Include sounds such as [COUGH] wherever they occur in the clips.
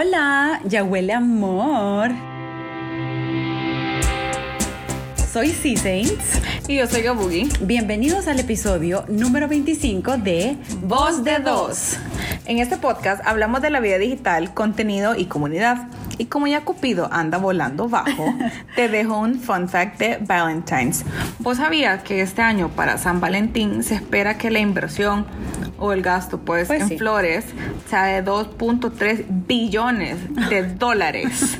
Hola, ya huele amor. Soy C Saints. Y yo soy Gabugi. Bienvenidos al episodio número 25 de Voz de Dos. En este podcast hablamos de la vida digital, contenido y comunidad. Y como ya Cupido anda volando bajo, [LAUGHS] te dejo un fun fact de Valentine's. ¿Vos sabías que este año para San Valentín se espera que la inversión o el gasto pues, Pues en sí. flores sea de 2.3 billones de [LAUGHS] dólares?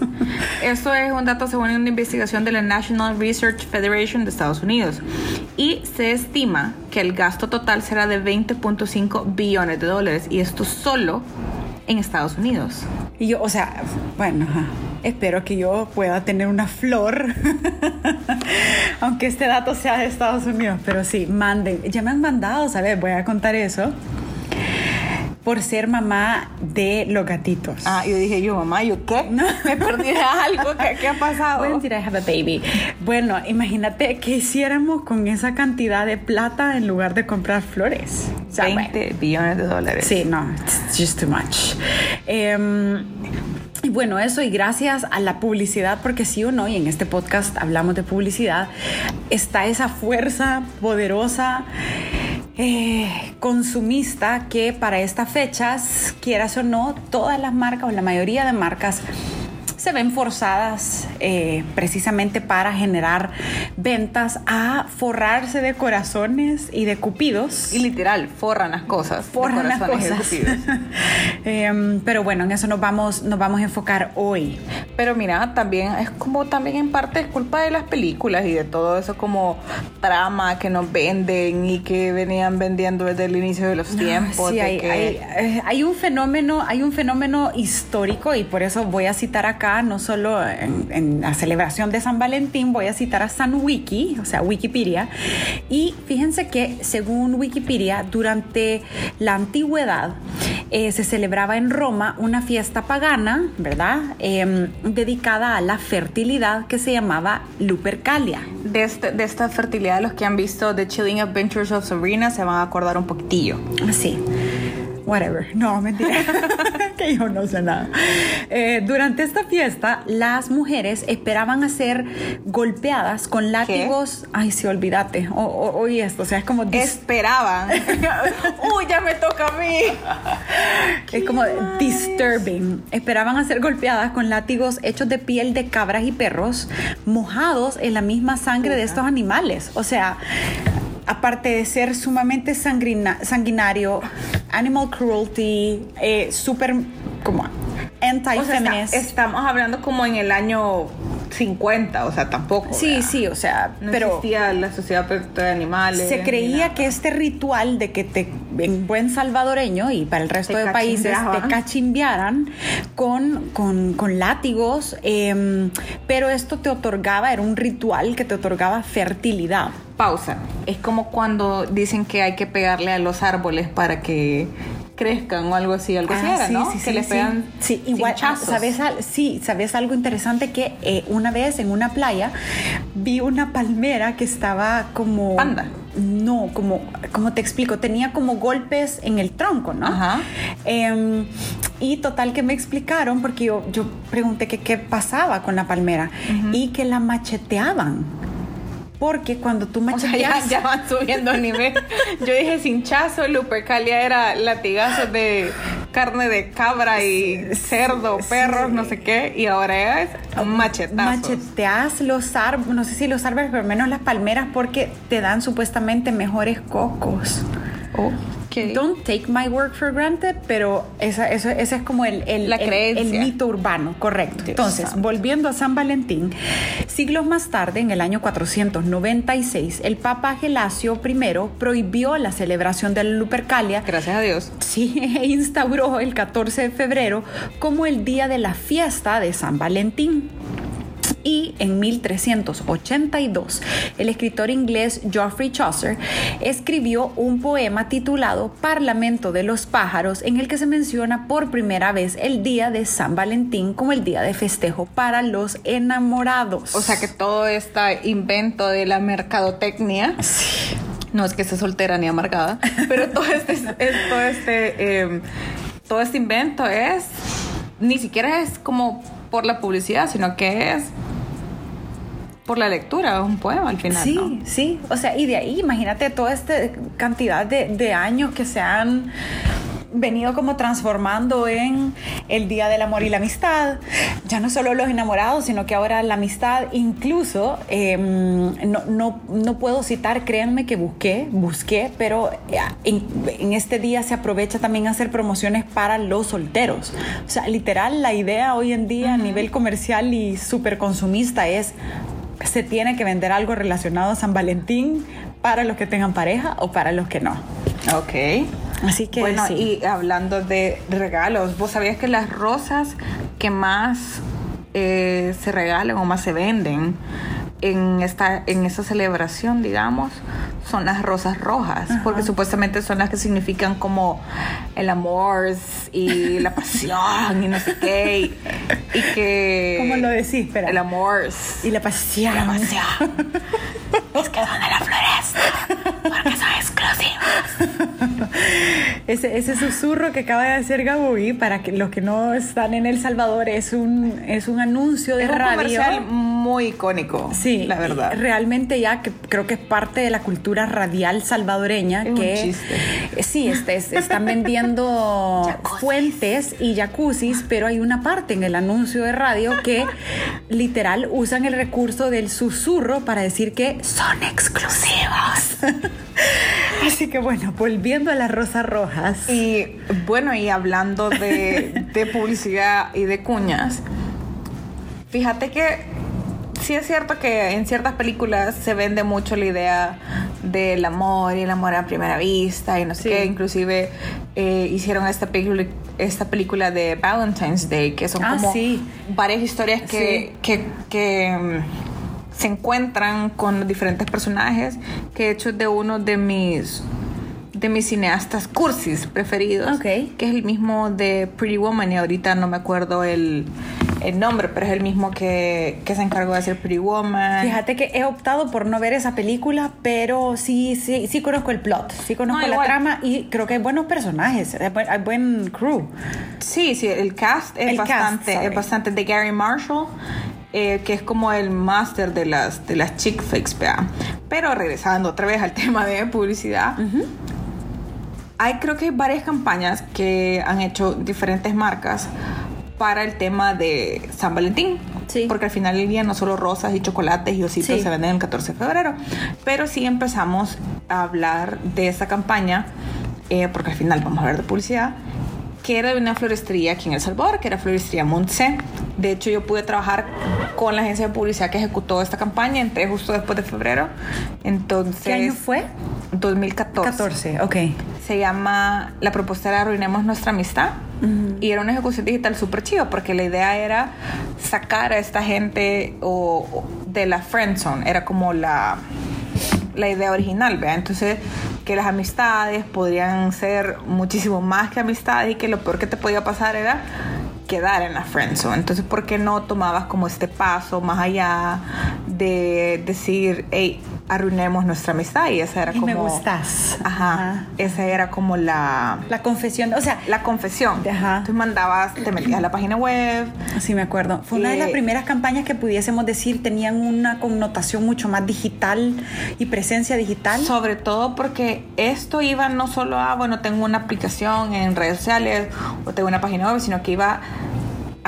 Eso es un dato según una investigación de la National Research Federation de Estados Unidos. Y se estima que el gasto total será de 20.5 billones de dólares. Y esto solo en Estados Unidos. Y yo, o sea, bueno, espero que yo pueda tener una flor, [LAUGHS] aunque este dato sea de Estados Unidos, pero sí, manden. Ya me han mandado, ¿sabes? Voy a contar eso. Por ser mamá de los gatitos. Ah, yo dije yo, mamá, ¿yo qué? Me perdí algo. ¿Qué, qué ha pasado? Did I have a baby? Bueno, imagínate que hiciéramos con esa cantidad de plata en lugar de comprar flores. O sea, 20 billones de dólares. Sí, no, it's just too much. Em, y bueno, eso y gracias a la publicidad, porque sí o no, y en este podcast hablamos de publicidad, está esa fuerza poderosa. eh, consumista que para estas fechas, quieras o no, todas las marcas o la mayoría de marcas se ven forzadas eh, precisamente para generar ventas a forrarse de corazones y de cupidos. Y literal, forran las cosas. Forran las cosas. y de cupidos. [LAUGHS] Em, pero bueno, en eso nos vamos, nos vamos a enfocar hoy. Pero mira, también es como también en parte es culpa de las películas y de todo eso como trama que nos venden y que venían vendiendo desde el inicio de los tiempos. Sí, de hay, que- hay, eh, hay un fenómeno, hay un fenómeno histórico y por eso voy a citar acá, no solo en, en la celebración de San Valentín, voy a citar a San Wiki, o sea, Wikipedia. Y fíjense que según Wikipedia, durante la antigüedad eh, se celebraba en Roma una fiesta pagana, ¿verdad? Em, dedicada a la fertilidad que se llamaba Lupercalia. de, este- de esta fertilidad, los que han visto The Chilling Adventures of Sabrina se van a acordar un poquitillo. Sí. Whatever. No, mentira. [LAUGHS] que yo no sé nada. Eh, durante esta fiesta, las mujeres esperaban a ser golpeadas con látigos. Ay, sí, olvídate. O, o- oí esto. O sea, es como. Esperaban. [LAUGHS] Uy, ya me toca a mí. es como disturbing. Esperaban a ser golpeadas con látigos hechos de piel de cabras y perros, mojados en la misma sangre de estos animales. O sea, aparte de ser sumamente sangrina- sanguinario, animal cruelty, eh, súper como O sea, anti-feminist. estamos hablando como en el año 50, o sea, tampoco. sí, ¿verdad? sí, o sea, No pero existía la sociedad de animales. se creía que este ritual de que te en buen salvadoreño y para el resto de países te cachimbeaban. cachimbearan con, con, con látigos, em, pero esto te otorgaba, era un ritual que te otorgaba fertilidad. Pausa. Es como cuando dicen que hay que pegarle a los árboles para que crezcan o algo así, algo así Ah, era, sí, ¿no? sí, que sí, le pegan Sí, igual, ah, cinchazos. ¿sabes, al- sí, ¿sabes algo interesante? Que eh, una vez en una playa vi una palmera que estaba como... Panda. No, como, como te explico, tenía como golpes en el tronco, ¿no? Ajá. Em, y total que me explicaron, porque yo, yo pregunté que qué pasaba con la palmera y que la macheteaban. Porque cuando tú O sea, ya, van subiendo el nivel. [LAUGHS] Yo dije cinchazo, Lupercalia era latigazos de carne de cabra y cerdo, perros, no sé qué, y ahora es machetazos. Macheteas los árboles, no sé si los árboles, pero menos las palmeras porque te dan supuestamente mejores cocos. Ok. Don't take my work for granted, pero esa, eso, ese es como el, el, La el- el mito urbano, correcto. Dios Entonces, santo. volviendo a San Valentín, siglos más tarde, en el año 496, el Papa Gelasio I prohibió la celebración de la Lupercalia Gracias a Dios. Sí, [LAUGHS] e instauró el 14 de febrero como el día de la fiesta de San Valentín. Y en 1382, el escritor inglés Geoffrey Chaucer escribió un poema titulado Parlamento de los pájaros, en el que se menciona por primera vez el día de San Valentín como el día de festejo para los enamorados. O sea que todo este invento de la mercadotecnia. No es que esté soltera ni amargada, pero todo este, es- todo este, eh, todo este invento es ni siquiera es como por la publicidad, sino que es por la lectura, es un poema al final. Sí, ¿no? sí. O sea, y de ahí, imagínate toda esta cantidad de, de años que se han venido como transformando en el Día del Amor y la Amistad. Ya no solo los enamorados, sino que ahora la amistad, incluso, eh, no, no, no, puedo citar, créanme que busqué, busqué, pero en, en, este día se aprovecha también hacer promociones para los solteros. O sea, literal, la idea hoy en día uh -huh. a nivel comercial y súper consumista es se tiene que vender algo relacionado a San Valentín para los que tengan pareja o para los que no. Ok. Así que bueno, sí. y hablando de regalos, ¿vos sabías que las rosas que más eh, se regalan o más se venden en esta, en esta celebración, digamos, son las rosas rojas, Ajá. porque supuestamente son las que significan como el amor y [LAUGHS] la pasión y no sé qué. Y, y que. ¿Cómo lo decís? Espera. El amor. Y la pasión. La pasión. [LAUGHS] es que son de la floresta, porque son exclusivas. [LAUGHS] [LAUGHS] ese, ese susurro que acaba de hacer Gaby, para que los que no están en El Salvador, es un, es un anuncio de es un radio. comercial muy icónico. Sí, la verdad. Realmente ya que creo que es parte de la cultura radial salvadoreña es que un chiste. sí, este, están vendiendo [LAUGHS] fuentes y jacuzzis, pero hay una parte en el anuncio de radio que literal usan el recurso del susurro para decir que son exclusivos. [LAUGHS] Así que bueno, volviendo a las rosas rojas. Y bueno, y hablando de, de publicidad y de cuñas, fíjate que sí es cierto que en ciertas películas se vende mucho la idea del amor y el amor a primera vista y no sé Sí. qué. Inclusive eh, hicieron esta película, esta película de Valentine's Day, que son Ah, como sí. varias historias que, Sí. que, que, mm, se encuentran con diferentes personajes, que de hecho de uno de mis de mis cineastas cursis preferidos, Ok. que es el mismo de Pretty Woman y ahorita no me acuerdo el, el nombre, pero es el mismo que, que se encargó de hacer Pretty Woman. Fíjate que he optado por no ver esa película, pero sí, sí, sí conozco el plot, sí conozco No, la trama y creo que hay buenos personajes, hay buen, crew. Sí, sí, el cast es El cast, bastante, sorry. es bastante de Gary Marshall, eh, que es como el máster de las, de las chick vea. Pero regresando otra vez al [LAUGHS] tema de publicidad, hay creo que hay varias campañas que han hecho diferentes marcas para el tema de San Valentín. Sí. Porque al final del día no solo rosas y chocolates y ositos Sí. se venden el 14 de febrero, pero sí empezamos a hablar de esa campaña, eh, porque al final vamos a hablar de publicidad, que era de una floristería aquí en El Salvador, que era Floristería Montse. De hecho, yo pude trabajar con la agencia de publicidad que ejecutó esta campaña, entré justo después de febrero. Entonces, ¿Qué año fue? 2014. 14, ok. Se llama, la propuesta era Arruinemos Nuestra Amistad. Y era una ejecución digital súper chiva porque la idea era sacar a esta gente o, o de la friend zone. Era como la, la idea original, ¿vea? Entonces, que las amistades podrían ser muchísimo más que amistades y que lo peor que te podía pasar era quedar en la friendzone. Entonces, ¿por qué no tomabas como este paso más allá de decir, hey, arruinemos nuestra amistad? Y esa era Y como... me gustas. Ajá. Ajá. Esa era como la... La confesión, o sea, La confesión. Ajá. Entonces mandabas, te metías a la página web. Sí, me acuerdo. Fue una de Eh, las primeras campañas que pudiésemos decir tenían una connotación mucho más digital y presencia digital. Sobre todo porque esto iba no solo a, bueno, tengo una aplicación en redes sociales o tengo una página web, sino que iba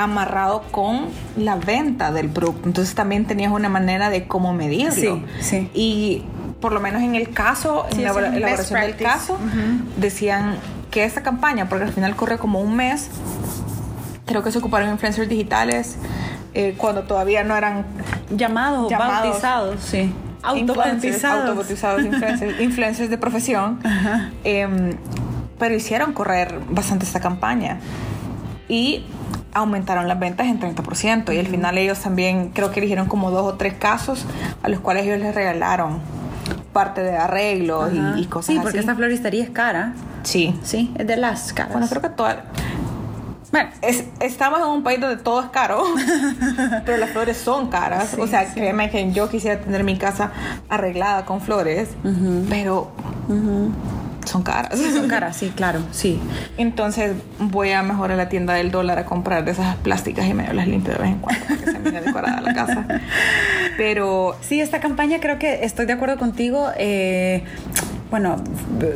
amarrado con la venta del producto. Entonces también tenías una manera de cómo medirlo. Sí, sí. Y por lo menos en el caso, Sí, en la elaboración del caso, decían que esta campaña, porque al final corrió como un mes, creo que se ocuparon influencers digitales eh, cuando todavía no eran Llamados, Llamados. bautizados, sí. influencers, Autobautizados. autobautizados, influencers, [LAUGHS] influeers de profesión. Em, pero hicieron correr bastante esta campaña. Y aumentaron las ventas en 30%. Y al final ellos también creo que eligieron como dos o tres casos a los cuales ellos les regalaron parte de arreglos y, y cosas Sí, así. porque esta floristería es cara. Sí. Sí, es de las caras. Bueno, creo que toda... Bueno, Es- estamos en un país donde todo es caro, [LAUGHS] pero las flores son caras. Sí, o sea, sí. créeme que yo quisiera tener mi casa arreglada con flores, pero son caras. son caras, sí, claro, sí. Entonces voy a mejor a la tienda del dólar a comprar de esas plásticas y medio las limpio de vez en cuando que se mire decorada la casa. Pero sí, esta campaña creo que estoy de acuerdo contigo. Eh, bueno,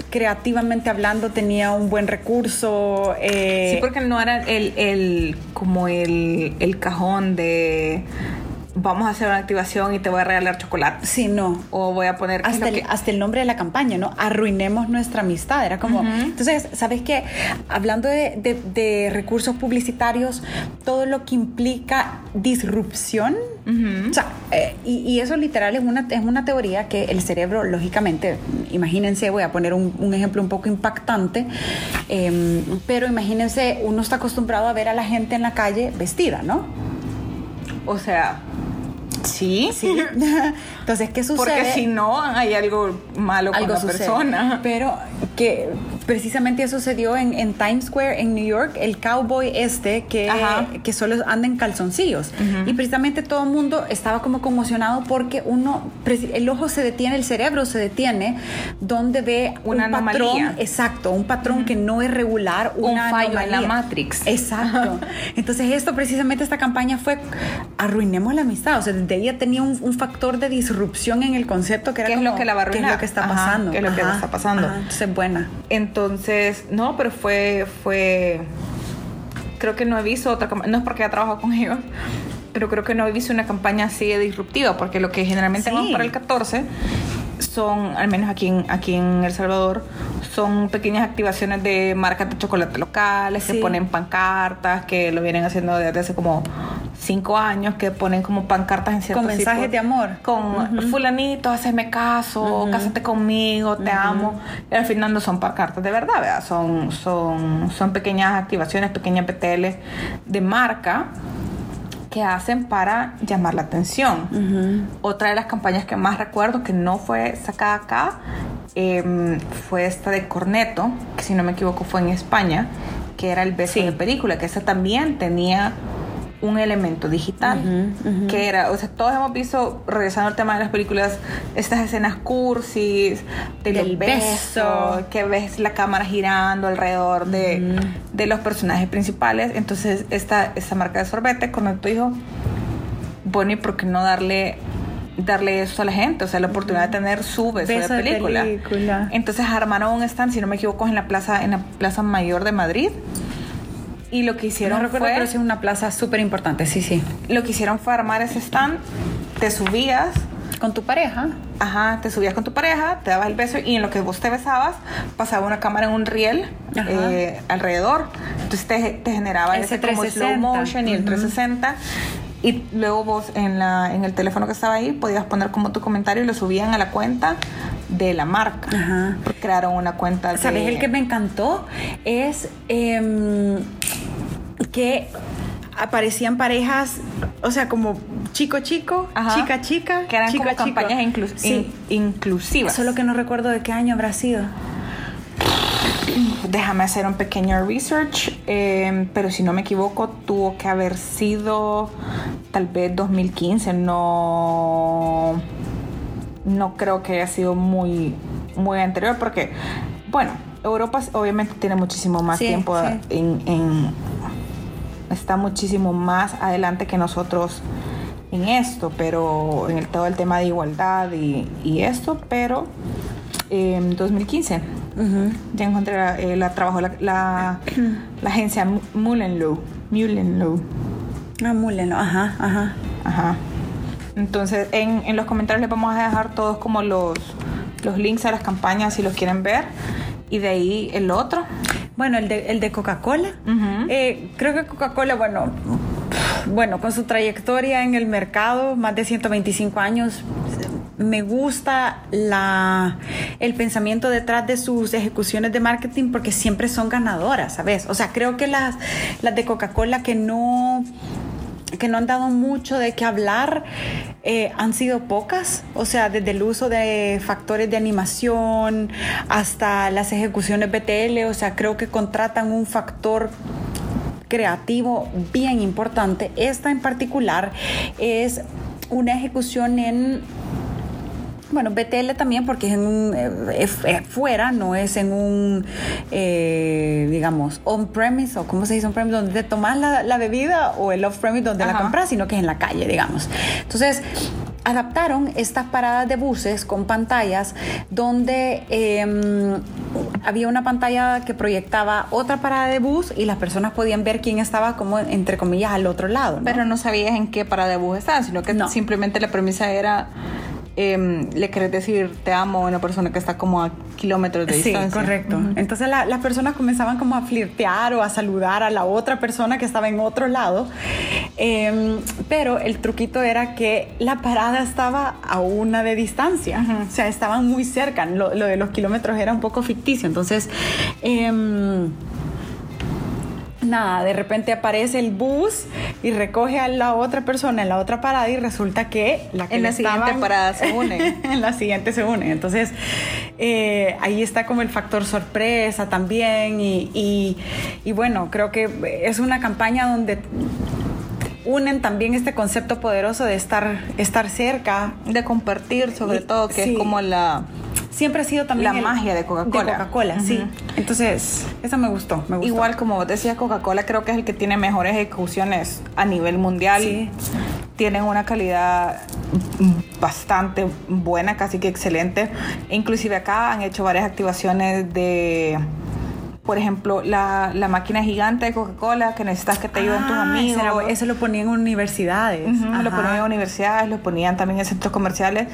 creativamente hablando tenía un buen recurso. Eh, sí, porque no era el, el como el, el cajón de vamos a hacer una activación y te voy a regalar chocolate. Sí, no. O voy a poner... Hasta, el, hasta el nombre de la campaña, ¿no? Arruinemos nuestra amistad. Era como... Entonces, ¿sabes qué? Hablando de, de, recursos publicitarios, todo lo que implica disrupción, o sea, eh, y, eso literal es una, es una teoría que el cerebro, lógicamente, imagínense, voy a poner un, un ejemplo un poco impactante, em, pero imagínense, uno está acostumbrado a ver a la gente en la calle vestida, ¿no? O sea, Sí. Sí. [LAUGHS] Entonces, ¿qué sucede? Porque si no, hay algo malo con la persona. Pero que precisamente eso sucedió en, en, Times Square en New York, el cowboy este que, que solo anda en calzoncillos. Y precisamente todo el mundo estaba como conmocionado porque uno, el ojo se detiene, el cerebro se detiene, donde ve una un patrón, exacto, un patrón que no es regular, un fallo en la Matrix. Exacto. [LAUGHS] Entonces esto precisamente esta campaña fue arruinemos la amistad, o sea, desde ella tenía un, factor de disrupción en el concepto que era ¿Qué es lo que la va a ¿Qué es lo que está pasando? ¿Qué es lo que está pasando? Entonces, buena. Entonces, no, pero fue, fue, creo que no he visto otra campaña, no es porque he trabajado con ellos, pero creo que no he visto una campaña así de disruptiva, porque lo que generalmente vamos para el 14 son, al menos aquí en, aquí en El Salvador, son pequeñas activaciones de marcas de chocolate locales, que ponen pancartas, que lo vienen haciendo desde hace como cinco años, que ponen como pancartas en ciertos Con mensajes de amor. Con fulanito, hazme caso, cásate conmigo, te amo. Y al final no son pancartas de verdad, ¿verdad? Son, son, son pequeñas activaciones, pequeñas PTL de marca que hacen para llamar la atención. Otra de las campañas que más recuerdo que no fue sacada acá em, fue esta de Corneto, que si no me equivoco fue en España, que era el beso de película, que esa también tenía un elemento digital, que era, o sea, todos hemos visto, regresando al tema de las películas, estas escenas cursis, del, beso, que ves la cámara girando alrededor de, de los personajes principales. Entonces, esta, esta marca de sorbete, cuando tu hijo, bueno, ¿y por qué no darle darle eso a la gente, o sea, la oportunidad de tener su beso, de, película. de, película. Entonces armaron un stand, si no me equivoco, en la plaza, en la Plaza Mayor de Madrid. Y lo que hicieron no recuerdo, fue... Pero es una plaza súper importante, sí, sí. Lo que hicieron fue armar ese stand, te subías... Con tu pareja. Ajá, te subías con tu pareja, te dabas el beso y en lo que vos te besabas pasaba una cámara en un riel eh, alrededor. Entonces te, te generaba ese, como slow motion y el 360 y luego vos en, la, en el teléfono que estaba ahí podías poner como tu comentario y lo subían a la cuenta de la marca. Ajá. Crearon una cuenta de... ¿Sabes? El que me encantó es em, que aparecían parejas, o sea, como chico chico, chica chica, que eran chica, como campañas inclusivas. Solo que no recuerdo de qué año habrá sido. Déjame hacer un pequeño research, em, pero si no me equivoco, tuvo que haber sido tal vez 2015. No, no creo que haya sido muy, muy anterior, porque, bueno, Europa obviamente tiene muchísimo más tiempo En, está muchísimo más adelante que nosotros en esto, pero en el, todo el tema de igualdad y, y esto, pero en 2015 ya encontré la, eh, la trabajo la, la, [CLEARS THROAT] agencia Mullenlow. Mullenlow. Ah, Mullenlow, ajá, ajá. Ajá. Entonces, en, en, los comentarios les vamos a dejar todos como los, los links a las campañas si los quieren ver. Y de ahí el otro. Bueno, el de, el de Coca-Cola. Eh, creo que Coca-Cola, bueno, bueno, con su trayectoria en el mercado, más de 125 años, me gusta la, el pensamiento detrás de sus ejecuciones de marketing porque siempre son ganadoras, ¿sabes? O sea, creo que las, las de Coca-Cola que no que no han dado mucho de qué hablar eh, han sido pocas, o sea, desde el uso de factores de animación hasta las ejecuciones BTL, o sea, creo que contratan un factor creativo bien importante. Esta en particular es una ejecución en Bueno, BTL también porque es en un eh, fuera, no es en un, eh, digamos, on-premise o cómo se dice on-premise, donde te tomas la, la bebida o el off-premise donde la compras, sino que es en la calle, digamos. Entonces, adaptaron estas paradas de buses con pantallas donde eh, había una pantalla que proyectaba otra parada de bus y las personas podían ver quién estaba como entre comillas al otro lado. ¿no? Pero no sabías en qué parada de bus estaban, sino que No. simplemente la premisa era. Em, le querés decir te amo a una persona que está como a kilómetros de Sí, distancia. correcto. Entonces la- las personas comenzaban como a flirtear o a saludar a la otra persona que estaba en otro lado. Em, pero el truquito era que la parada estaba a una de distancia. O sea, estaban muy cerca. Lo, lo de los kilómetros era un poco ficticio. Entonces, em, nada, de repente aparece el bus y recoge a la otra persona en la otra parada y resulta que la que En la siguiente parada se [LAUGHS] unen. en la siguiente se unen. Entonces, eh, ahí está como el factor sorpresa también. Y, y- y bueno, creo que es una campaña donde unen también este concepto poderoso de estar, estar cerca. De compartir, sobre Y- todo, que sí. es como la. Siempre ha sido también La magia de Coca-Cola. Coca-Cola, sí. Entonces, eso me gustó, me gustó. Igual como vos decías, Coca-Cola creo que es el que tiene mejores ejecuciones a nivel mundial. Sí. Tienen una calidad bastante buena, casi que excelente. E inclusive acá han hecho varias activaciones de, por ejemplo, la, la máquina gigante de Coca-Cola que necesitas que te ayuden tus Ah, amigos. era- Eso lo ponían en universidades. Lo ponían en universidades, lo ponían también en centros comerciales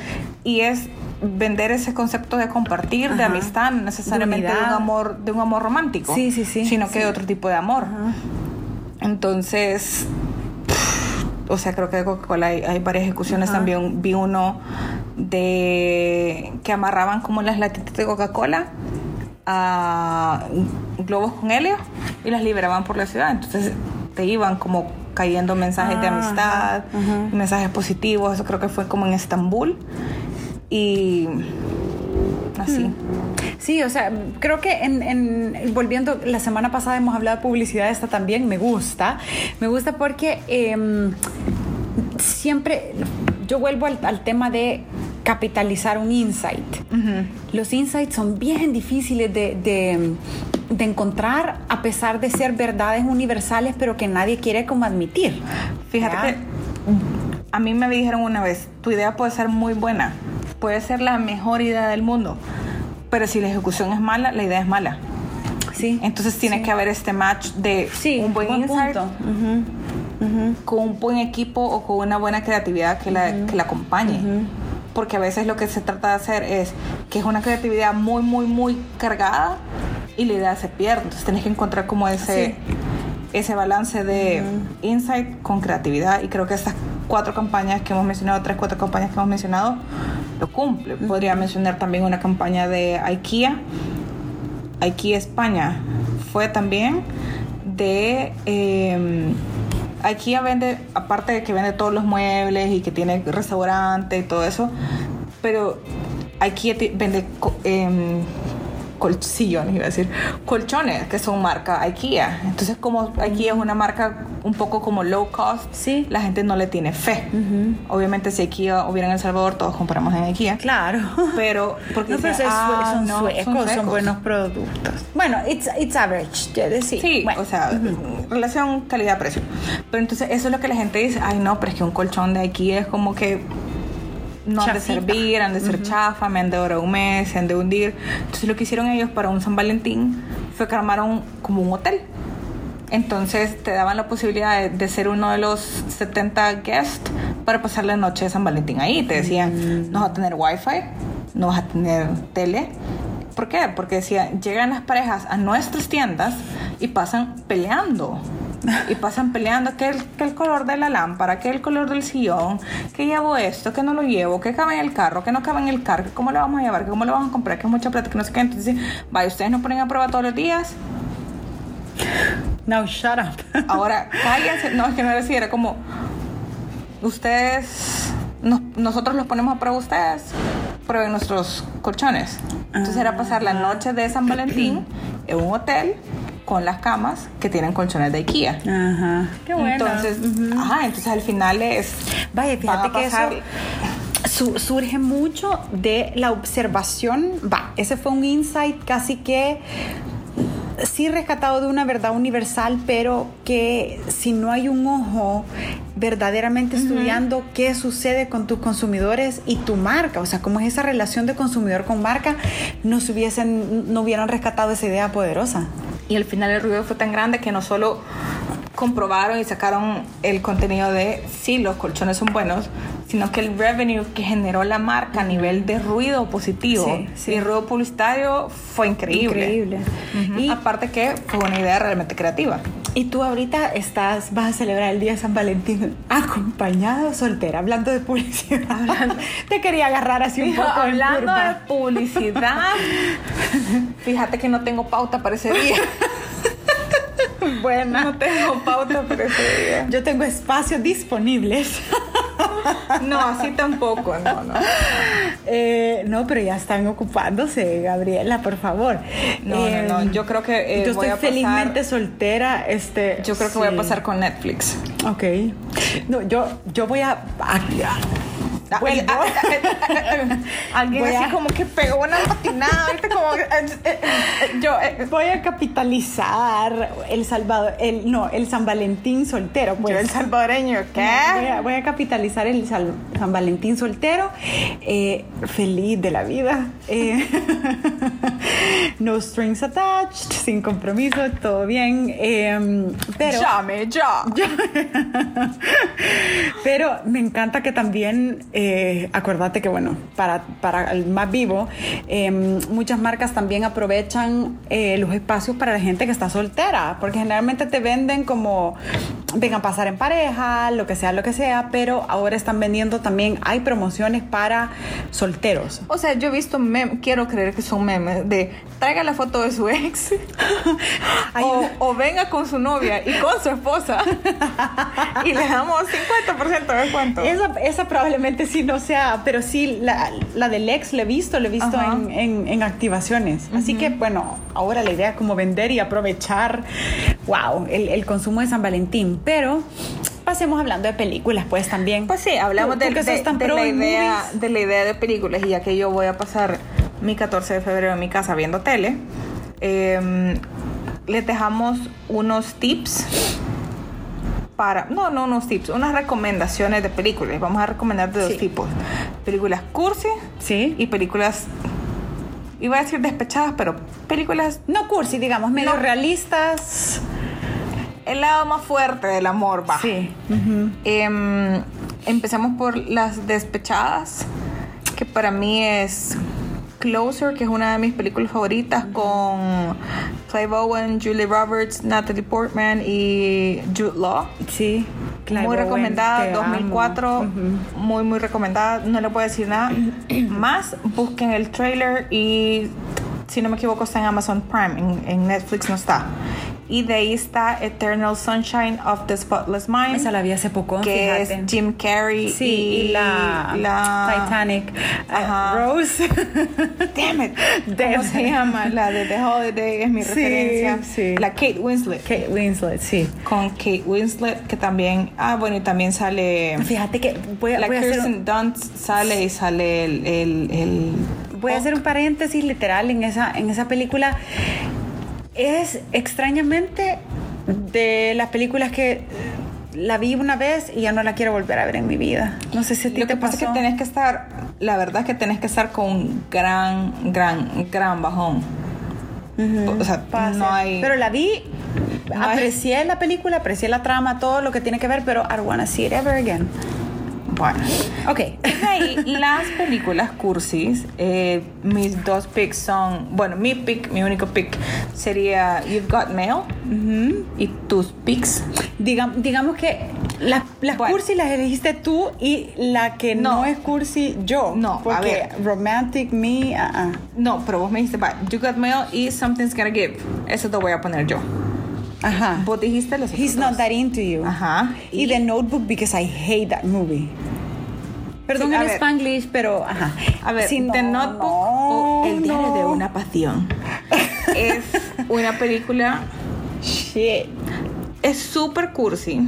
y es vender ese concepto de compartir, de amistad, no necesariamente de, un amor, de un amor romántico, Sí, sí, sí, sino que sí. de otro tipo de amor. Ajá. Entonces, o sea, creo que de Coca-Cola hay, hay varias ejecuciones. Ajá. También vi uno de que amarraban como las latitas de Coca-Cola a globos con helio y las liberaban por la ciudad. Entonces te iban como cayendo mensajes de Ah, amistad, mensajes positivos. Eso creo que fue como en Estambul. Y así. Hmm. Sí, o sea, creo que en, en- volviendo, la semana pasada hemos hablado de publicidad, esta también me gusta. Me gusta porque em, siempre yo vuelvo al, al tema de capitalizar un insight. Los insights son bien difíciles de, de- de encontrar a pesar de ser verdades universales, pero que nadie quiere como admitir. Fíjate ¿verdad? que a mí me dijeron una vez, tu idea puede ser muy buena, puede ser la mejor idea del mundo, pero si la ejecución es mala, la idea es mala. Sí. Entonces tiene Sí. que haber este match de Sí, un buen, insight punto. Con un buen equipo o con una buena creatividad que la, que la acompañe. Porque a veces lo que se trata de hacer es que es una creatividad muy, muy, muy cargada y la idea se pierde. Entonces tienes que encontrar como ese, Sí. ese balance de insight con creatividad. Y creo que estas cuatro campañas que hemos mencionado, tres, cuatro campañas que hemos mencionado, lo cumple. Podría mencionar también una campaña de IKEA. IKEA España fue también de eh, IKEA vende aparte de que vende todos los muebles y que tiene restaurante y todo eso pero ti- vende co- em, col- sillones iba a decir colchones que son marca IKEA. Entonces como IKEA es una marca un poco como low cost Sí. la gente no le tiene fe obviamente si IKEA hubiera en El Salvador todos compramos en IKEA Claro. pero porque No, pero dicen, "Ah, son, no, suecos, son suecos". buenos productos. Bueno, it's, it's average, ya decía. Sí, Bueno, o sea, relación calidad-precio. Pero entonces eso es lo que la gente dice, ay no, pero es que un colchón de aquí es como que no han de servir, han de ser chafa, me han de durar un mes, se han de hundir. Entonces lo que hicieron ellos para un San Valentín fue que armaron como un hotel. Entonces te daban la posibilidad de, de ser uno de los 70 guests para pasar la noche de San Valentín ahí. Te decían, no vas a tener wifi, no vas a tener tele. ¿Por qué? Porque decían, llegan las parejas a nuestras tiendas y pasan peleando. Y pasan peleando que el, que el color de la lámpara, que el color del sillón, que llevo esto, que no lo llevo, que cabe en el carro, que no cabe en el carro, que cómo lo vamos a llevar, que cómo lo vamos a comprar, que es mucha plata, que no sé qué. Entonces, vaya, ustedes nos ponen a prueba todos los días, now shut up. [LAUGHS] Ahora, cállense. No, es que no era así, era como. Ustedes. nos- nosotros los ponemos a prueba ustedes. Prueben nuestros colchones. Entonces era pasar la noche de San Valentín en un hotel con las camas que tienen colchones de IKEA. Ajá. Qué bueno. Entonces, ajá, entonces al final es. Vaya, a fíjate que eso pasar- su- surge mucho de la observación. Va, ese fue un insight casi que sí rescatado de una verdad universal, pero que si no hay un ojo verdaderamente estudiando qué sucede con tus consumidores y tu marca, o sea, cómo es esa relación de consumidor con marca, no se hubiesen, no hubieran rescatado esa idea poderosa. Y al final el ruido fue tan grande que no solo comprobaron y sacaron el contenido de sí, los colchones son buenos, sino que el revenue que generó la marca a nivel de ruido positivo Sí, sí. y ruido publicitario fue increíble. Increíble. Ujú. Y- aparte que fue una idea realmente creativa. Y tú ahorita estás, vas a celebrar el día de San Valentín acompañada o soltera, hablando de publicidad. [LAUGHS] Te quería agarrar así un poco Hablando de publicidad, [LAUGHS] fíjate que no tengo pauta para ese día. [LAUGHS] Buena. No tengo pauta para ese día. Yo tengo espacios disponibles. [LAUGHS] No, así tampoco, no, no. Eh, no, pero ya están ocupándose, Gabriela, por favor. No, Eh, no, no. Yo creo que eh, yo voy estoy a pasar- felizmente soltera. Este, Yo creo que voy a pasar con Netflix. Ok. No, yo, yo voy a. a- [LAUGHS] a- vuelvo. Alguien Voy así a- como que pegó una patinada. Como eh, eh, eh, yo eh, Voy a capitalizar el Salvador, el no, el San Valentín soltero, pues. yo el salvadoreño, ¿qué? Voy a, voy a capitalizar el Sal- San Valentín soltero, feliz de la vida, [LAUGHS] no strings attached, sin compromiso, todo bien, eh, pero, Llame ya. [LAUGHS] pero me encanta que también, eh, acordate que bueno, para, para el más vivo, eh, muchas marcas también aprovechan eh, los espacios para la gente que está soltera, porque generalmente te venden como vengan a pasar en pareja, lo que sea, lo que sea, pero ahora están vendiendo también, hay promociones para solteros. O sea, yo he visto memes, quiero creer que son memes, de traiga la foto de su ex [LAUGHS] o venga con su novia y con su esposa [LAUGHS] y le damos 50% de descuento. Esa, esa probablemente sí no sea, pero sí la, la del ex le he visto, le he visto en, en- en activaciones. Así que bueno, ahora la idea es como vender y aprovechar, wow, el, el consumo de San Valentín. Pero pasemos hablando de películas, pues también. Pues sí, hablamos de, de- tan de la idea, de la idea de películas y ya que yo voy a pasar mi 14 de febrero en mi casa viendo tele, eh, les dejamos unos tips para, no, no unos tips, unas recomendaciones de películas. Vamos a recomendar de dos Sí. tipos. Películas cursi Sí. y películas, iba a decir despechadas, pero películas, No cursi, digamos, medio No. realistas. el lado más fuerte del amor, va. Sí. Ujú. Em, empezamos por las despechadas, que para mí es Closer, que es una de mis películas favoritas con Clive Owen, Julie Roberts, Natalie Portman y Jude Law. Sí. Clive muy Owen, recomendada, te 2004, amo. Ujú. muy muy recomendada, no le puedo decir nada [CLEARS THROAT] más, busquen el trailer y si no me equivoco está en Amazon Prime, en, en Netflix no está. Y de ahí está Eternal Sunshine of the Spotless Mind Esa la vi hace poco, que fíjate. es Jim Carrey Sí, y, la, la- Titanic. Ajá. Uh, Rose. [LAUGHS] Damn it. Damn. ¿Cómo se llama? La de The Holiday es mi Sí, referencia. sí. La Kate Winslet. Kate Winslet, sí. Con Kate Winslet, que también. Ah, bueno, y también sale. Fíjate que voy, a- La voy a hacer, Kirsten Dunst sale y sale el. el, el- voy a hacer un paréntesis literal en esa, en esa película. Es extrañamente de las películas que la vi una vez y ya no la quiero volver a ver en mi vida. No sé si a ti Lo te que pasa es que tenés que estar. La verdad es que tenés que estar con un gran, gran, gran bajón. O sea, no hay. Pero la vi, No hay- aprecié la película, aprecié la trama, todo lo que tiene que ver, pero I wanna see it ever again. Bueno. Ok. Ahí, [LAUGHS] las películas cursis, eh, mis dos picks son, bueno, mi pick, mi único pick sería You've Got Mail y tus picks. Digam- digamos que las, las Bueno. cursi las elegiste tú y la que no, No. es cursi yo. No, a porque ver. romantic me, ah, ah. No, pero vos me dijiste, va, You Got Mail y Something's Gonna Give. Eso te voy a poner yo. Ajá. Vos dijiste los He's not that into you. Ajá. Y, The Notebook because I hate that movie. Perdón Sí, el ver. Spanglish, pero ajá. A ver, Sí, The no, Notebook no, o El diario no. de una pasión. es una película, Shit. es súper cursi.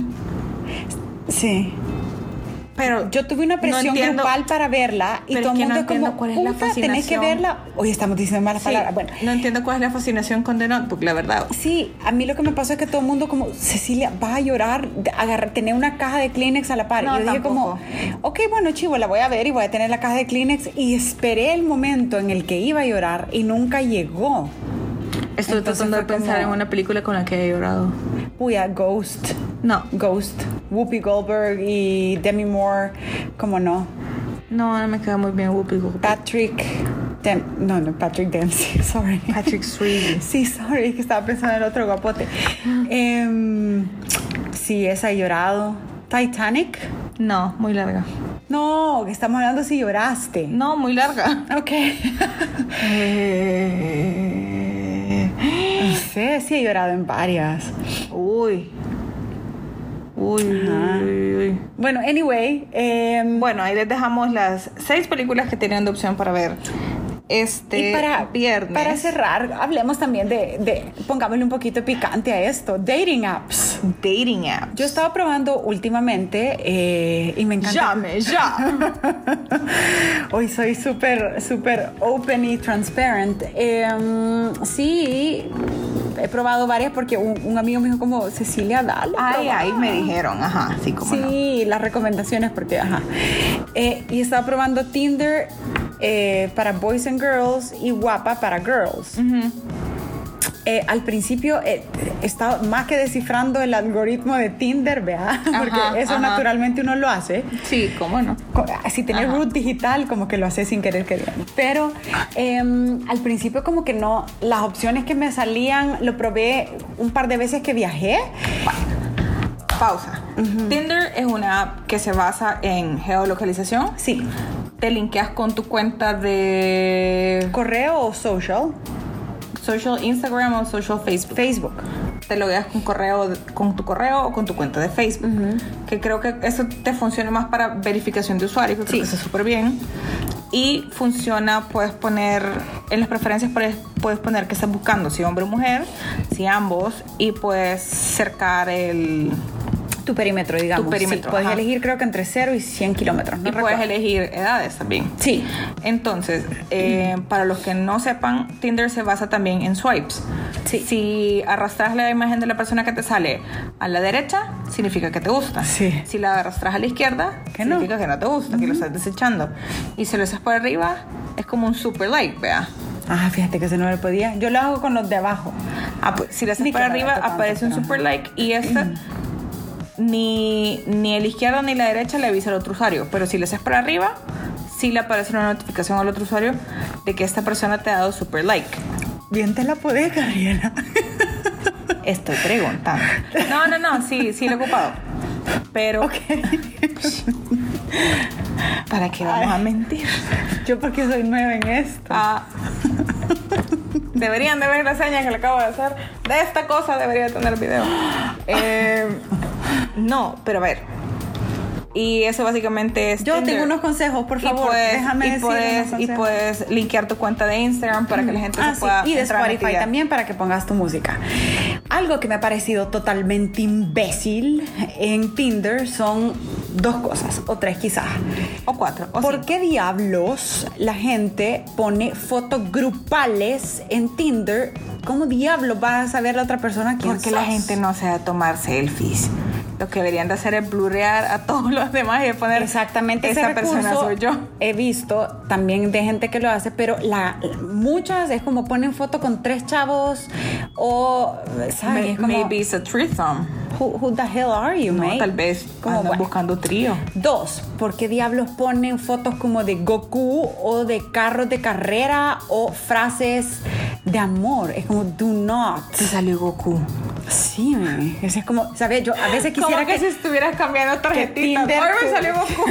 Sí. Pero yo tuve una no presión entiendo- grupal para verla y todo el no mundo entiendo como, cuál es la "Puta, tenés que fascinación". verla. Hoy estamos diciendo malas Sí, palabras. Bueno, no entiendo cuál es la fascinación con The Notebook, la verdad. Sí, a mí lo que me pasó es que todo el mundo como, Cecilia, vas a llorar, agarrar, tener una caja de Kleenex a la par. No, y yo dije tampoco. como, ok, bueno, chivo, la voy a ver y voy a tener la caja de Kleenex. Y esperé el momento en el que iba a llorar y nunca llegó. Estoy Entonces tratando de pensar como- en una película con la que he llorado. Uy, a Ghost. No, Ghost. Whoopi Goldberg y Demi Moore, como no. no, no me queda muy bien Whoopi Goldberg. Patrick, Dem- no, no, Patrick Dempsey, [LAUGHS] sorry. Patrick Swayze. Sí, sorry, que estaba pensando en el otro guapote. Em, sí, esa he llorado. Titanic. No, muy larga. No, que estamos hablando si lloraste. No, muy larga. Ok. [LAUGHS] No sé, sí he llorado en varias. Uy. Uy, uy, uy. Bueno, anyway, em, Bueno, ahí les dejamos las seis películas que tenían de opción para ver este y para, viernes. para cerrar, hablemos también de, de, pongámosle un poquito picante a esto, dating apps. dating app. Yo estaba probando últimamente eh, y me encanta. Llame, [LAUGHS] ya. Hoy soy súper, súper open y transparent. Em, sí, he probado varias porque un, un amigo me dijo como, Cecilia, dale. Ay, probá". ay, me dijeron, ajá, sí, como no. Sí, las recomendaciones porque, ajá. Eh, y estaba probando Tinder eh, para boys and girls y guapa para girls. Eh, al principio eh, estaba más que descifrando el algoritmo de Tinder, vea, [LAUGHS] porque Ajá, eso ajá. naturalmente uno lo hace. Sí, cómo no. Co- Si tenés root digital, como que lo haces sin querer queriendo. Pero em, al principio como que no, las opciones que me salían, lo probé un par de veces que viajé. Pausa. Tinder es una app que se basa en geolocalización. Sí, Te linkeas con tu cuenta de correo o social, social Instagram o social Facebook. Facebook. Te logueas con correo con tu correo o con tu cuenta de Facebook. Que creo que eso te funciona más para verificación de usuario, que creo Sí. que está súper bien. Y funciona, puedes poner en las preferencias puedes, puedes poner que estás buscando, si hombre o mujer, si ambos, y puedes cercar el Tu perímetro, digamos. Tu perímetro, Sí, puedes ajá. elegir creo que entre 0 y 100 kilómetros. No y puedes elegir edades también. Sí. Entonces, eh, para los que no sepan, Tinder se basa también en swipes. Sí. Si arrastras la imagen de la persona que te sale a la derecha, significa que te gusta. Sí. Si la arrastras a la izquierda, Que no. significa que no te gusta, que lo estás desechando. Y si lo haces por arriba, es como un super like, vea. Ah, fíjate que se no lo podía. Yo lo hago con los de abajo. Ah, pues, si le haces por arriba, aparece un super like y esta ni, ni la izquierda ni la derecha le avisa al otro usuario. Pero si le haces por arriba, sí le aparece una notificación al otro usuario de que esta persona te ha dado super like. Bien te la podés, Gabriela. Estoy preguntando. No, no, no, sí, sí lo he ocupado. Pero, ok. ¿para qué vamos a mentir? Yo porque soy nueva en esto. Ah, deberían de ver la seña que le acabo de hacer. De esta cosa debería tener video. Eh, no, pero a ver. Y eso básicamente es. Yo Tinder. tengo unos consejos, por Y favor. puedes- déjame y decir puedes, y puedes linkear tu cuenta de Instagram para que la gente Ah, se sí, pueda y de Spotify también para que pongas tu música. Algo que me ha parecido totalmente imbécil en Tinder son dos cosas, o tres quizás. O cuatro. O ¿Por qué diablos la gente pone fotos grupales en Tinder? ¿Cómo diablos vas a saber la otra persona quién Porque la sos? gente no se va a tomar selfies. Lo que deberían de hacer es blurrear a todos los demás y poner Exactamente, ese esa persona recurso soy yo. He visto también de gente que lo hace, pero la, muchas es como ponen foto con tres chavos o, ¿sabes? May- como, Maybe it's a threesome. who, who the hell are you, No, mate? tal vez Como, andan bueno. buscando trío. Dos, ¿por qué diablos ponen fotos como de Goku o de carros de carrera o frases de amor? Es como, do not. Te salió Goku. Sí. Ese es como, ¿sabes? Yo a veces quisiera Como que, si estuvieras cambiando tarjetitas. Tinder Hoy me salió Goku.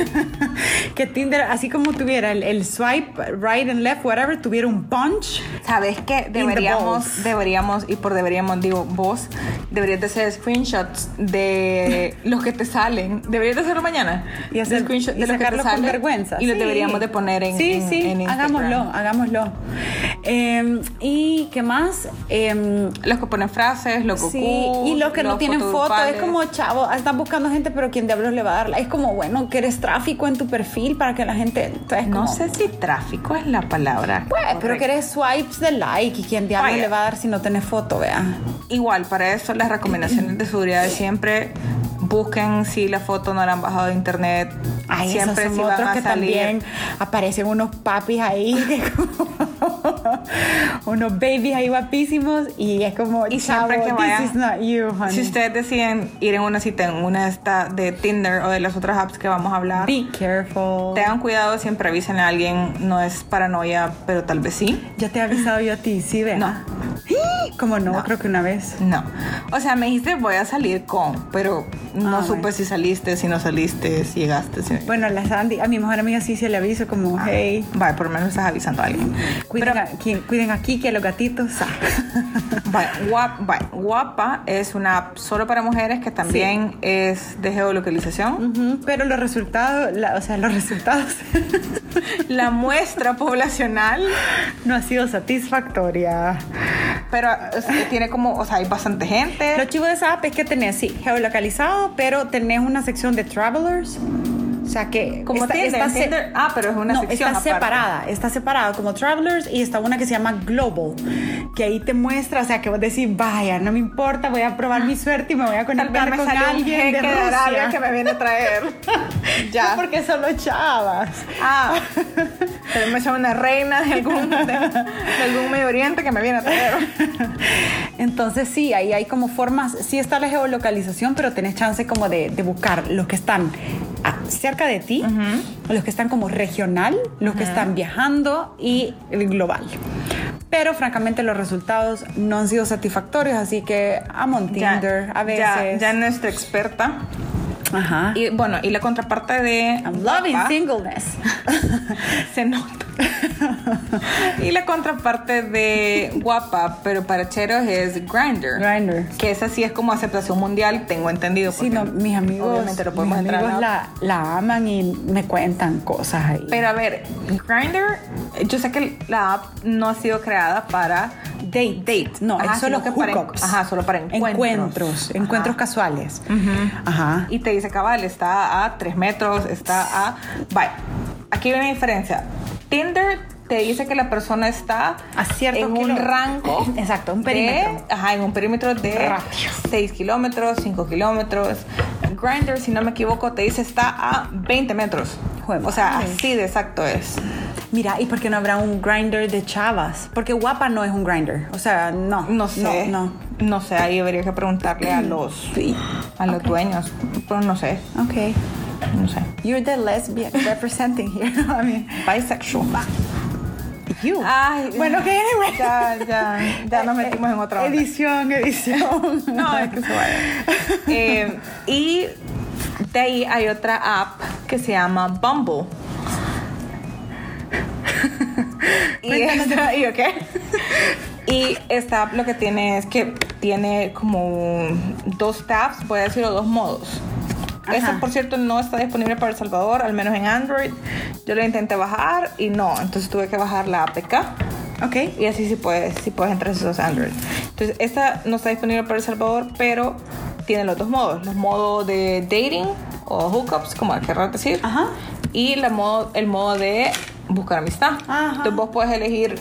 [LAUGHS] que Tinder, así como tuviera el, el swipe right and left, whatever, tuviera un punch. ¿Sabes qué? Deberíamos, deberíamos, y por deberíamos digo vos, deberías de hacer screenshots de [LAUGHS] los que te salen. Deberías de hacerlo mañana. Y hacer- De screenshot y de los que te sacarlo con salen. vergüenza. Y los Sí. deberíamos de poner en Sí, en- sí, en Instagram. hagámoslo, hagámoslo. Em, ¿Y qué más? Em, Los que ponen frases, los Sí, cucú, y los que no tienen foto, es como, chavo, están buscando gente, pero ¿quién diablos le va a dar? like? Es como, bueno, que eres tráfico en tu perfil para que la gente... ¿sabes? No Como, sé si tráfico es la palabra. Pues, pero correcta. que eres swipes de like y quién diablos le va a dar si no tenés foto, vea. Igual, para eso las recomendaciones de seguridad de siempre busquen si la foto no la han bajado de internet. Ay, siempre esos si son van otros a que salir. también aparecen unos papis ahí, [LAUGHS] unos babies ahí guapísimos y es como, Y siempre que this vayan- is not you, honey. Si ustedes deciden ir en una cita en una de estas de Tinder o de las otras apps que vamos a hablar, Be careful. tengan cuidado, siempre avisen a alguien. No es paranoia, pero tal vez sí. Ya te he avisado yo a ti, ¿sí, vea? No. [GASPS] Como no, No. creo que una vez. No. O sea, me dijiste voy a salir con, pero no Ah, supe bueno. si saliste, si no saliste, si llegaste. Si... Bueno, la Sandy, a mi mejor amiga sí se le aviso como, hey, Vale, por lo menos estás avisando a alguien. cuiden, Pero- aquí, cuiden aquí que los gatitos. ah. [LAUGHS] Vale, guap- vale, Guapa es una app solo para mujeres que también es de geolocalización. Ujú, Pero los resultados, la- o sea, los resultados La muestra poblacional, [LAUGHS] no ha sido satisfactoria. Pero tiene como, o sea, hay bastante gente. Lo chivo de esa app es que tenés, sí, geolocalizado, pero tenés una sección de travelers. O sea que Como Tinder, se- Tinder- ah, pero es una no, sección está aparte. separada, está separada como travelers y está una que se llama global, que ahí te muestra, o sea que vos decís, vaya, no me importa, voy a probar mi suerte y me voy a conectar con alguien de de Arabia Rusia. que me viene a traer. [LAUGHS] ya. No, porque solo chavas. Ah, vez me sale una reina de algún, de, de algún Medio Oriente que me viene a traer. [LAUGHS] Entonces sí, ahí hay como formas, sí está la geolocalización, pero tenés chance como de, de buscar los que están cerca de ti, los que están como regional, los que están viajando y el global. Pero francamente los resultados no han sido satisfactorios, así que I'm on Ya- Tinder a veces. ya nuestra experta. Ajá. Y bueno, y la contraparte de. I'm loving singleness. [LAUGHS] Se nota. [LAUGHS] y la contraparte de guapa, pero para cheros es Grindr. Grindr. Que esa sí es como aceptación mundial, tengo entendido. Sí, no, mis amigos, Obviamente lo mis podemos amigos la- la, aman y me cuentan cosas ahí. Pero a ver, Grindr, yo sé que la app no ha sido creada para Date. date. No, Ajá, es solo que para, hookups. ajá, solo para encuentros. Encuentros, Ajá. encuentros casuales. Ajá. Y te dice cabal, está a 3 metros, está a... Vale, aquí hay una diferencia. Tinder te dice que la persona está A cierto en un rango. Exacto, un de- perímetro. ajá, en un perímetro de Radio. 6 kilómetros, 5 kilómetros. Grindr, si no me equivoco, te dice está a 20 metros. O sea, madre. así de exacto es. Mira, ¿y por qué no habrá un grinder de chavas? Porque guapa no es un grinder. O sea, no. No sé. No, no. No sé, ahí habría que preguntarle a los, Sí. a los dueños. Pero no sé, Ok. No sé. You're the lesbian [LAUGHS] representing here. [LAUGHS] I mean, Bisexual. you. Ay, bueno, ok, anyway. Ya, ya, ya nos metimos en otra onda. Edición, edición. [LAUGHS] No, es que se vaya. Eh, y de ahí hay otra app que se llama Bumble. y, esta, ¿y esta app lo que tiene es que tiene como dos tabs, voy a decirlo, dos modos. Ajá. Esta, por cierto, no está disponible para El Salvador, al menos en Android. Yo la intenté bajar y no, entonces tuve que bajar la APK. Ok. Y así sí puedes, sí puedes entrar a esos Android. Entonces, esta no está disponible para El Salvador, pero tiene los dos modos. Los modos de dating o hookups, como querrás decir. Ajá. Y la modo, el modo de buscar amistad. Ajá. Entonces, vos puedes elegir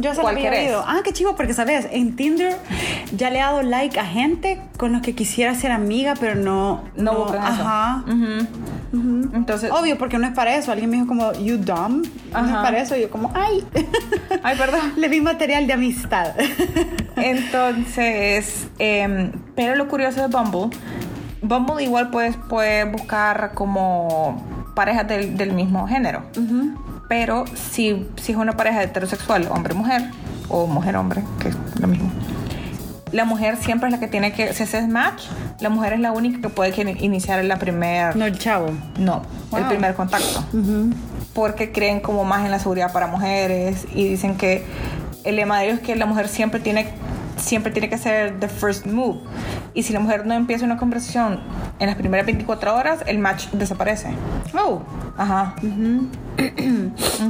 Yo se lo cuál había querés. oído. Ah, qué chivo, porque sabes, en Tinder ya le he dado like a gente con los que quisiera ser amiga, pero no. No buscan eso. Ajá. Ujú. Entonces, Obvio, porque no es para eso. Alguien me dijo como, you dumb. No es Ajá. para eso. Y yo como, ay. [LAUGHS] Ay, perdón. [LAUGHS] Le vi material de amistad. [LAUGHS] Entonces, em, pero lo curioso de Bumble, Bumble igual puedes, puedes buscar como parejas del, del mismo género. Pero si, si es una pareja heterosexual, hombre-mujer, o mujer-hombre, que es lo mismo, la mujer siempre es la que tiene que, si haces match, la mujer es la única que puede iniciar la primera, no, el chavo. no, el primer contacto. Porque creen como más en la seguridad para mujeres y dicen que el lema de ellos es que la mujer siempre tiene siempre tiene que ser the first move. Y si la mujer no empieza una conversación en las primeras 24 horas, el match desaparece. Oh. Ajá. [CLEARS THROAT]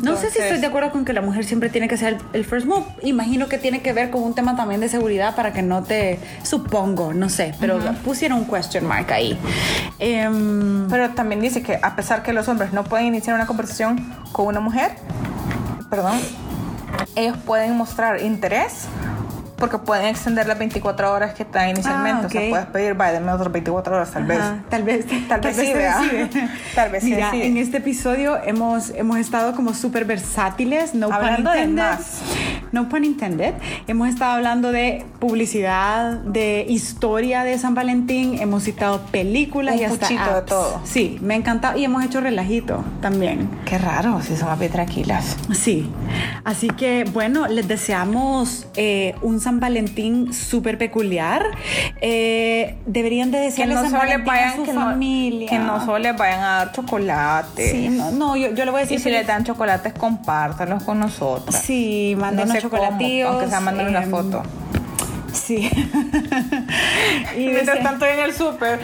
No sé si estoy de acuerdo con que la mujer siempre tiene que ser el first move. Imagino que tiene que ver con un tema también de seguridad para que no te. Supongo, no sé, pero pusieron un question mark ahí. Em, Pero también dice que a pesar que los hombres no pueden iniciar una conversación con una mujer, perdón, ellos pueden mostrar interés porque pueden extender las 24 horas que está inicialmente. Ah, O sea, puedes pedir, vaya, denme otras 24 horas, tal vez. Ajá, tal vez, Tal [LAUGHS] vez sí. [LAUGHS] Tal vez sí Mira, en este episodio hemos, hemos estado como súper versátiles, no Hablando pun de intended. más. No pun intended. Hemos estado hablando de publicidad, de historia de San Valentín, hemos citado películas Un y hasta puchito de apps. todo. Sí, me ha encantado y hemos hecho relajito también. Qué raro, si son más bien tranquilas. Sí, así que bueno, les deseamos eh, un San Valentín súper peculiar. Eh, deberían de Que desearle no San solo les Valentín a vayan, su que no, que no solo les vayan a dar chocolate. Sí, no, no, yo, yo le voy a Y decir si les dan chocolates, compártanlos con nosotros. Sí, no mándenos sé cómo, chocolatillos. aunque sea mandan una em, foto. Sí. [LAUGHS] y Mientras tanto en el súper,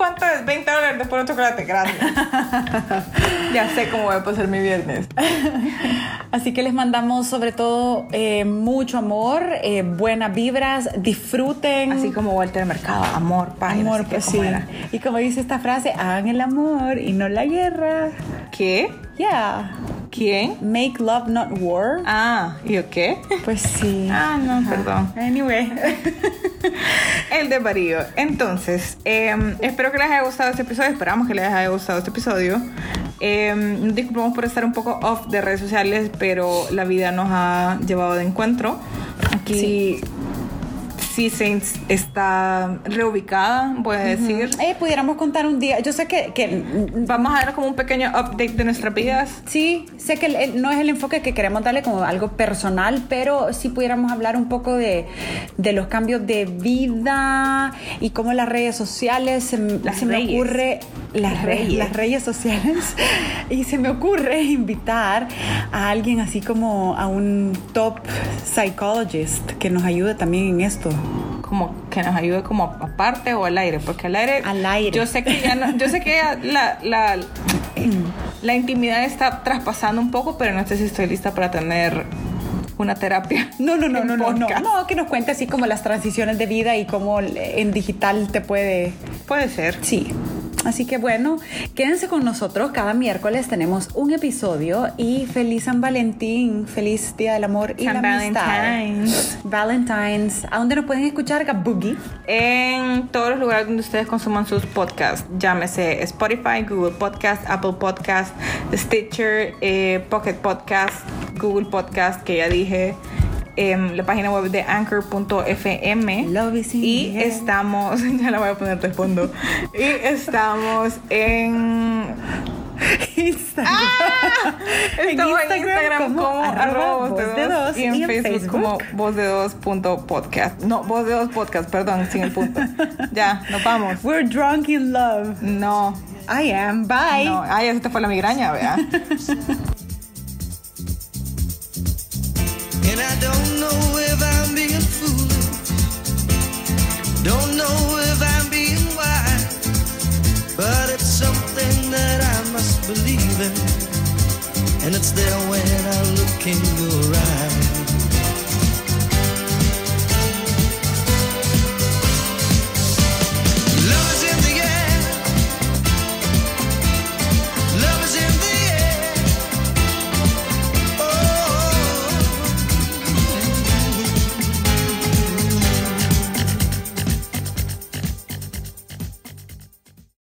¿cuánto es? 20 dólares después un chocolate, gracias. [LAUGHS] ya sé cómo voy a pasar mi viernes. [LAUGHS] Así que les mandamos sobre todo eh, mucho amor, eh, buenas vibras, disfruten. Así como Walter Mercado, amor, paz. amor, pues ¿cómo sí. era? Y como dice esta frase, hagan el amor y no la guerra. ¿Qué? Yeah. ¿Quién? Make love, not war. Ah, ¿y yo qué? Pues sí. Ah, no, perdón. Anyway. [LAUGHS] El de Barío. Entonces, eh, espero que les haya gustado este episodio. Esperamos que les haya gustado este episodio. Eh, disculpamos por estar un poco off de redes sociales, pero la vida nos ha llevado de encuentro. Aquí sí Saints está reubicada, voy a decir. Eh, pudiéramos contar un día. Yo sé que, que Vamos a dar como un pequeño update de nuestras vidas. Sí, sé que el- el- no es el enfoque que queremos darle como algo personal, pero sí pudiéramos hablar un poco de, de los cambios de vida y cómo las redes sociales se, m- Las se me ocurre las, Las re- reyes. las redes sociales [LAUGHS] y se me ocurre invitar a alguien así como a un top psychologist que nos ayude también en esto. Como que nos ayude como aparte o al aire, porque al aire, Al aire. yo sé que ya no- yo sé que ya la, la, la intimidad está traspasando un poco, pero no sé si estoy lista para tener una terapia. No, no, no, no, no, no, no, que nos cuente así como las transiciones de vida y cómo en digital te puede Puede ser. Sí. Así que bueno, quédense con nosotros. Cada miércoles tenemos un episodio y feliz San Valentín, feliz Día del Amor y San la amistad. Valentine's. Valentine's. ¿A dónde nos pueden escuchar, Gabugi? En todos los lugares donde ustedes consuman sus podcasts, llámese Spotify, Google Podcast, Apple Podcast, Stitcher, eh, Pocket Podcast, Google Podcast, que ya dije, la página web de anchor.fm. Y estamos, [LAUGHS] ya la voy a poner de fondo. Y estamos en. Instagram. Estamos en Instagram como, arroba voz de voz de dos dos y en, Facebook, como voz de dos punto podcast. No, voz de dos podcast, perdón, sin el punto. [LAUGHS] ya, nos vamos. We're drunk in love. No, I am. Bye. no, ay, se te fue la migraña, vea. [LAUGHS] in. And it's there when I look in your eyes.